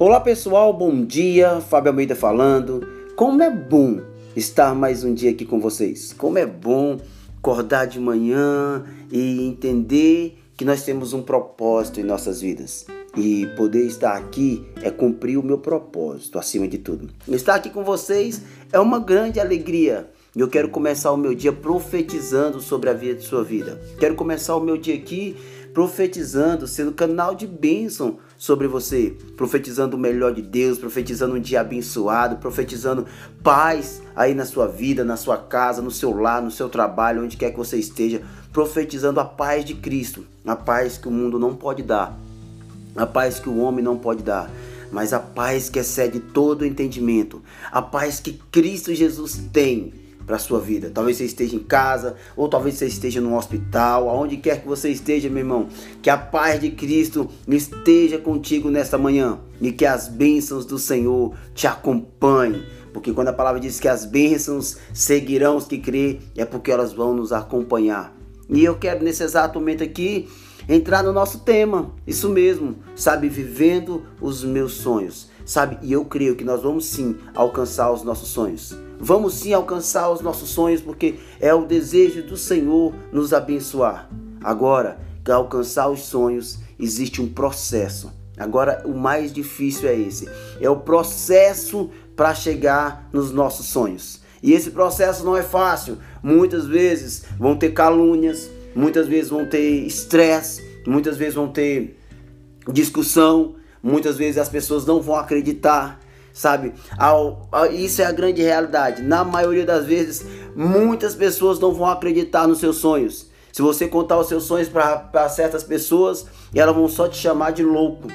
Olá pessoal, bom dia. Fábio Almeida falando. Como é bom estar mais um dia aqui com vocês. Como é bom acordar de manhã e entender que nós temos um propósito em nossas vidas. E poder estar aqui é cumprir o meu propósito acima de tudo. Estar aqui com vocês é uma grande alegria. E eu quero começar o meu dia profetizando sobre a vida de sua vida. Quero começar o meu dia aqui profetizando, sendo canal de bênção sobre você, profetizando o melhor de Deus, profetizando um dia abençoado, profetizando paz aí na sua vida, na sua casa, no seu lar, no seu trabalho, onde quer que você esteja, profetizando a paz de Cristo, a paz que o mundo não pode dar, a paz que o homem não pode dar mas a paz que excede todo o entendimento, a paz que Cristo Jesus tem para sua vida. Talvez você esteja em casa, ou talvez você esteja no hospital, aonde quer que você esteja, meu irmão. Que a paz de Cristo esteja contigo nesta manhã e que as bênçãos do Senhor te acompanhem. Porque quando a palavra diz que as bênçãos seguirão os que crê, é porque elas vão nos acompanhar. E eu quero nesse exato momento aqui entrar no nosso tema. Isso mesmo, sabe, vivendo os meus sonhos. Sabe, e eu creio que nós vamos sim alcançar os nossos sonhos. Vamos sim alcançar os nossos sonhos, porque é o desejo do Senhor nos abençoar. Agora, para alcançar os sonhos, existe um processo. Agora, o mais difícil é esse: é o processo para chegar nos nossos sonhos. E esse processo não é fácil. Muitas vezes vão ter calúnias, muitas vezes vão ter estresse, muitas vezes vão ter discussão, muitas vezes as pessoas não vão acreditar sabe? Isso é a grande realidade. Na maioria das vezes, muitas pessoas não vão acreditar nos seus sonhos. Se você contar os seus sonhos para certas pessoas, elas vão só te chamar de louco.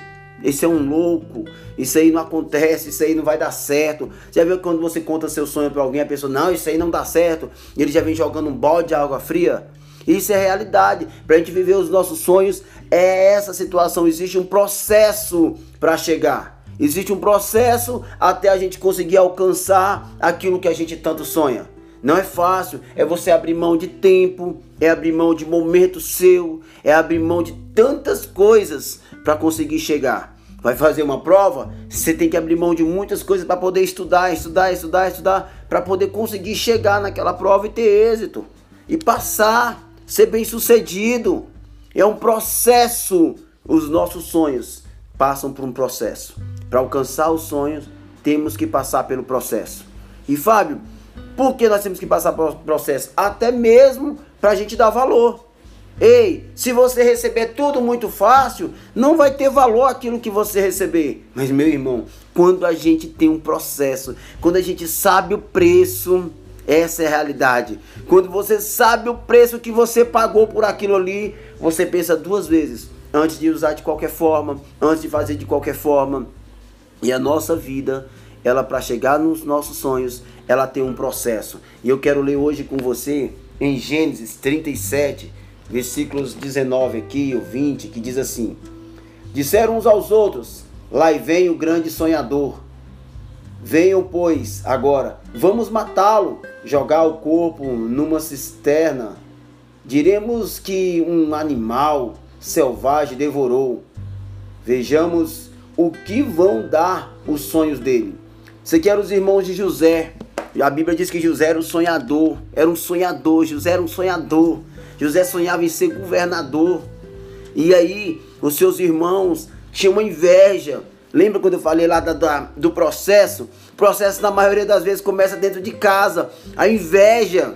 Esse é um louco, isso aí não acontece, isso aí não vai dar certo. Você já viu quando você conta seu sonho para alguém, a pessoa, não, isso aí não dá certo, e ele já vem jogando um balde de água fria? Isso é realidade. Para a gente viver os nossos sonhos, é essa situação. Existe um processo para chegar. Existe um processo até a gente conseguir alcançar aquilo que a gente tanto sonha. Não é fácil, é você abrir mão de tempo, é abrir mão de momento seu, é abrir mão de tantas coisas para conseguir chegar. Vai fazer uma prova, você tem que abrir mão de muitas coisas para poder estudar, estudar, estudar, estudar, para poder conseguir chegar naquela prova e ter êxito e passar, ser bem-sucedido. É um processo. Os nossos sonhos passam por um processo. Para alcançar os sonhos, temos que passar pelo processo. E Fábio, por que nós temos que passar pelo processo? Até mesmo para a gente dar valor. Ei, se você receber tudo muito fácil, não vai ter valor aquilo que você receber. Mas, meu irmão, quando a gente tem um processo, quando a gente sabe o preço, essa é a realidade. Quando você sabe o preço que você pagou por aquilo ali, você pensa duas vezes antes de usar de qualquer forma, antes de fazer de qualquer forma. E a nossa vida, ela para chegar nos nossos sonhos, ela tem um processo. E eu quero ler hoje com você em Gênesis 37, versículos 19 aqui, o 20, que diz assim: Disseram uns aos outros: Lá vem o grande sonhador. Venham, pois, agora, vamos matá-lo, jogar o corpo numa cisterna. Diremos que um animal selvagem devorou. Vejamos o que vão dar os sonhos dele. Você quer os irmãos de José. A Bíblia diz que José era um sonhador, era um sonhador, José era um sonhador. José sonhava em ser governador. E aí, os seus irmãos tinham uma inveja. Lembra quando eu falei lá da, da, do processo? O processo, na maioria das vezes, começa dentro de casa. A inveja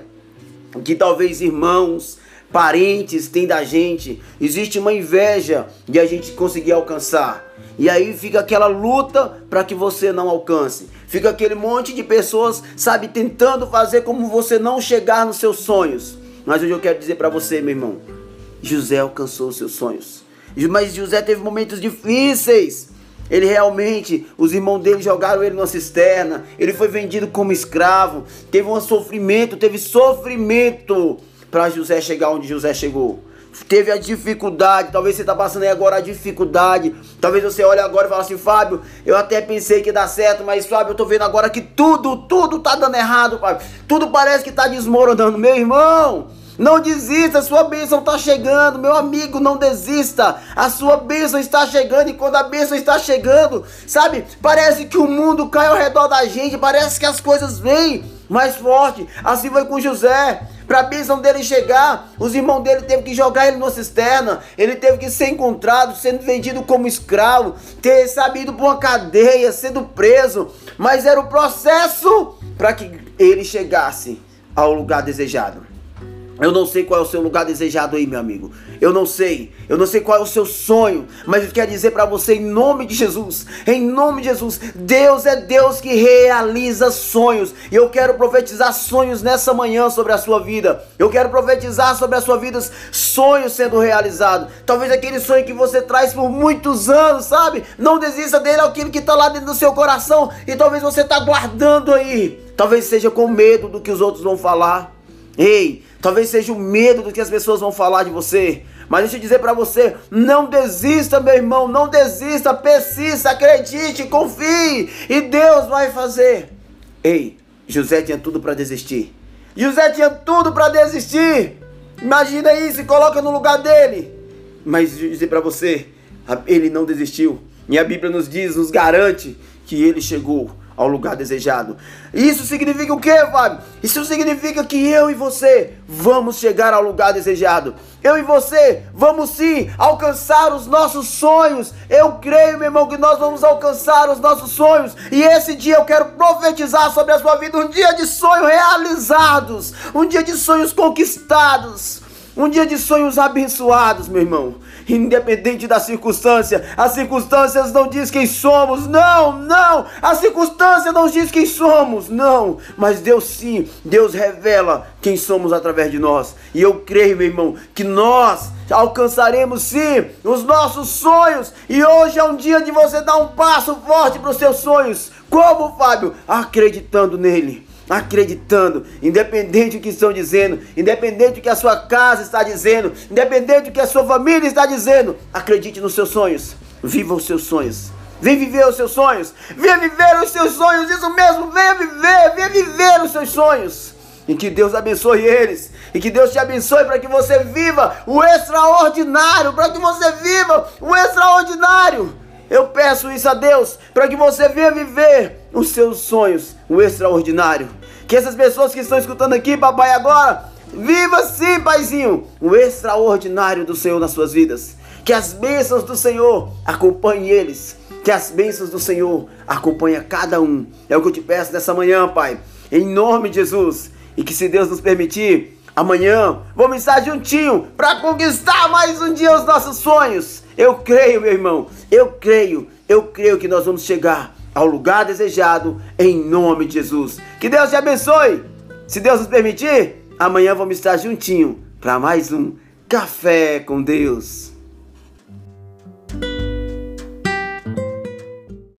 que talvez irmãos, parentes têm da gente. Existe uma inveja de a gente conseguir alcançar. E aí fica aquela luta para que você não alcance. Fica aquele monte de pessoas, sabe, tentando fazer como você não chegar nos seus sonhos. Mas hoje eu quero dizer para você, meu irmão, José alcançou os seus sonhos. Mas José teve momentos difíceis. Ele realmente, os irmãos dele jogaram ele numa cisterna. Ele foi vendido como escravo. Teve um sofrimento, teve sofrimento para José chegar onde José chegou teve a dificuldade, talvez você está passando aí agora a dificuldade, talvez você olhe agora e fale assim, Fábio, eu até pensei que ia dar certo, mas Fábio, eu estou vendo agora que tudo, tudo está dando errado, Fábio, tudo parece que está desmoronando, meu irmão, Não desista, a sua bênção está chegando, meu amigo, não desista. A sua bênção está chegando e quando a bênção está chegando, sabe? Parece que o mundo cai ao redor da gente, parece que as coisas vêm mais forte. Assim foi com José. Para a bênção dele chegar, os irmãos dele teve que jogar ele numa cisterna. Ele teve que ser encontrado, sendo vendido como escravo, ter sabido por uma cadeia, sendo preso. Mas era o processo para que ele chegasse ao lugar desejado. Eu não sei qual é o seu lugar desejado aí, meu amigo. Eu não sei. Eu não sei qual é o seu sonho. Mas eu quero dizer para você, em nome de Jesus, em nome de Jesus, Deus é Deus que realiza sonhos. E eu quero profetizar sonhos nessa manhã sobre a sua vida. Eu quero profetizar sobre a sua vida sonhos sendo realizados. Talvez aquele sonho que você traz por muitos anos, sabe? Não desista dele, é aquilo que está lá dentro do seu coração. E talvez você está guardando aí. Talvez seja com medo do que os outros vão falar. Ei, Talvez seja o medo do que as pessoas vão falar de você. Mas deixa eu dizer para você, não desista, meu irmão, não desista, persista, acredite, confie e Deus vai fazer. Ei, José tinha tudo para desistir. José tinha tudo para desistir. Imagina isso, coloca no lugar dele. Mas deixa eu dizer para você, ele não desistiu. E a Bíblia nos diz, nos garante que ele chegou ao lugar desejado. Isso significa o que, Fábio? Isso significa que eu e você vamos chegar ao lugar desejado. Eu e você vamos sim alcançar os nossos sonhos. Eu creio, meu irmão, que nós vamos alcançar os nossos sonhos. E esse dia eu quero profetizar sobre a sua vida um dia de sonhos realizados, um dia de sonhos conquistados, um dia de sonhos abençoados, meu irmão independente da circunstância. As circunstâncias não diz quem somos, não, não. A circunstância não diz quem somos, não. Mas Deus sim, Deus revela quem somos através de nós. E eu creio, meu irmão, que nós alcançaremos sim os nossos sonhos. E hoje é um dia de você dar um passo forte para os seus sonhos. Como, Fábio? Acreditando nele acreditando, independente do que estão dizendo, independente do que a sua casa está dizendo, independente do que a sua família está dizendo, acredite nos seus sonhos, viva os seus sonhos. Vem viver os seus sonhos, venha viver os seus sonhos, isso mesmo, venha viver, venha viver os seus sonhos. E que Deus abençoe eles. E que Deus te abençoe para que você viva o extraordinário. Para que você viva o extraordinário. Eu peço isso a Deus para que você venha viver os seus sonhos, o extraordinário. Que essas pessoas que estão escutando aqui, papai, agora, viva sim, paizinho, o extraordinário do Senhor nas suas vidas. Que as bênçãos do Senhor acompanhem eles. Que as bênçãos do Senhor acompanhem cada um. É o que eu te peço nessa manhã, Pai. Em nome de Jesus. E que se Deus nos permitir, amanhã vamos estar juntinho para conquistar mais um dia os nossos sonhos. Eu creio, meu irmão. Eu creio. Eu creio que nós vamos chegar ao lugar desejado em nome de Jesus. Que Deus te abençoe. Se Deus nos permitir, amanhã vamos estar juntinho para mais um Café com Deus.